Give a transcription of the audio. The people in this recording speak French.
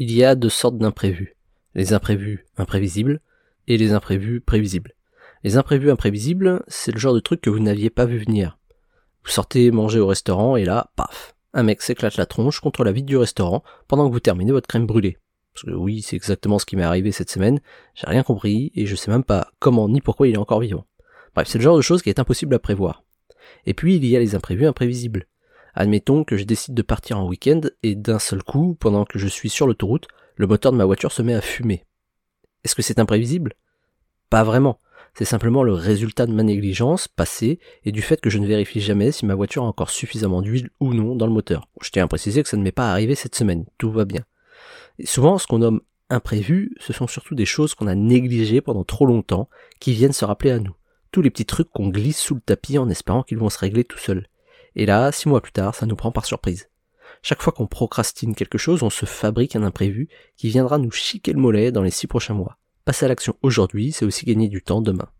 Il y a deux sortes d'imprévus. Les imprévus imprévisibles et les imprévus prévisibles. Les imprévus imprévisibles, c'est le genre de truc que vous n'aviez pas vu venir. Vous sortez manger au restaurant et là, paf, un mec s'éclate la tronche contre la vitre du restaurant pendant que vous terminez votre crème brûlée. Parce que oui, c'est exactement ce qui m'est arrivé cette semaine, j'ai rien compris et je sais même pas comment ni pourquoi il est encore vivant. Bref, c'est le genre de chose qui est impossible à prévoir. Et puis il y a les imprévus imprévisibles. Admettons que je décide de partir en week-end et d'un seul coup, pendant que je suis sur l'autoroute, le moteur de ma voiture se met à fumer. Est-ce que c'est imprévisible? Pas vraiment. C'est simplement le résultat de ma négligence passée et du fait que je ne vérifie jamais si ma voiture a encore suffisamment d'huile ou non dans le moteur. Je tiens à préciser que ça ne m'est pas arrivé cette semaine, tout va bien. Et souvent, ce qu'on nomme imprévu, ce sont surtout des choses qu'on a négligées pendant trop longtemps, qui viennent se rappeler à nous. Tous les petits trucs qu'on glisse sous le tapis en espérant qu'ils vont se régler tout seuls. Et là, six mois plus tard, ça nous prend par surprise. Chaque fois qu'on procrastine quelque chose, on se fabrique un imprévu qui viendra nous chiquer le mollet dans les six prochains mois. Passer à l'action aujourd'hui, c'est aussi gagner du temps demain.